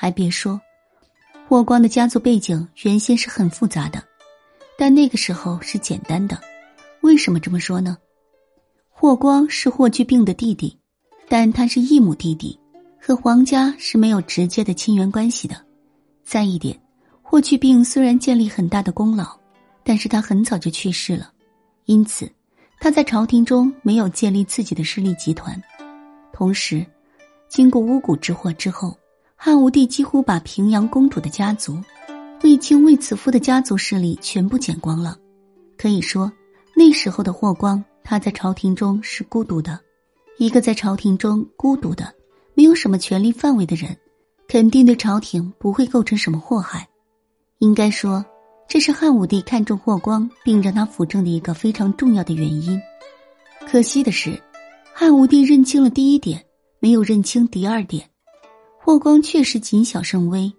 还别说，霍光的家族背景原先是很复杂的，但那个时候是简单的。为什么这么说呢？霍光是霍去病的弟弟，但他是异母弟弟，和皇家是没有直接的亲缘关系的。再一点，霍去病虽然建立很大的功劳，但是他很早就去世了，因此他在朝廷中没有建立自己的势力集团。同时，经过巫蛊之祸之后，汉武帝几乎把平阳公主的家族、卫青、卫子夫的家族势力全部剪光了，可以说。那时候的霍光，他在朝廷中是孤独的，一个在朝廷中孤独的、没有什么权力范围的人，肯定对朝廷不会构成什么祸害。应该说，这是汉武帝看中霍光并让他辅政的一个非常重要的原因。可惜的是，汉武帝认清了第一点，没有认清第二点。霍光确实谨小慎微，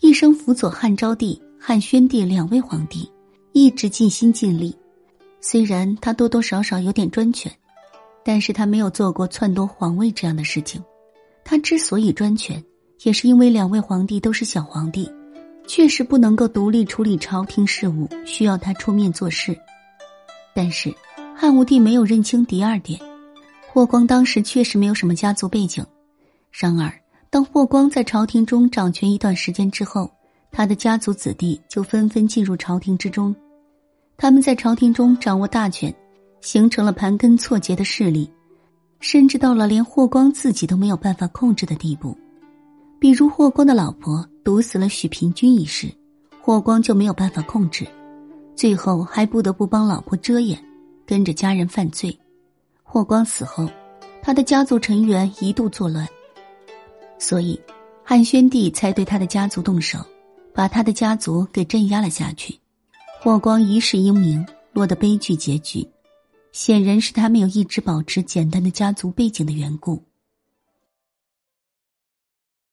一生辅佐汉昭帝、汉宣帝两位皇帝，一直尽心尽力。虽然他多多少少有点专权，但是他没有做过篡夺皇位这样的事情。他之所以专权，也是因为两位皇帝都是小皇帝，确实不能够独立处理朝廷事务，需要他出面做事。但是汉武帝没有认清第二点，霍光当时确实没有什么家族背景。然而，当霍光在朝廷中掌权一段时间之后，他的家族子弟就纷纷进入朝廷之中。他们在朝廷中掌握大权，形成了盘根错节的势力，甚至到了连霍光自己都没有办法控制的地步。比如霍光的老婆毒死了许平君一事，霍光就没有办法控制，最后还不得不帮老婆遮掩，跟着家人犯罪。霍光死后，他的家族成员一度作乱，所以汉宣帝才对他的家族动手，把他的家族给镇压了下去。霍光一世英名，落得悲剧结局，显然是他没有一直保持简单的家族背景的缘故。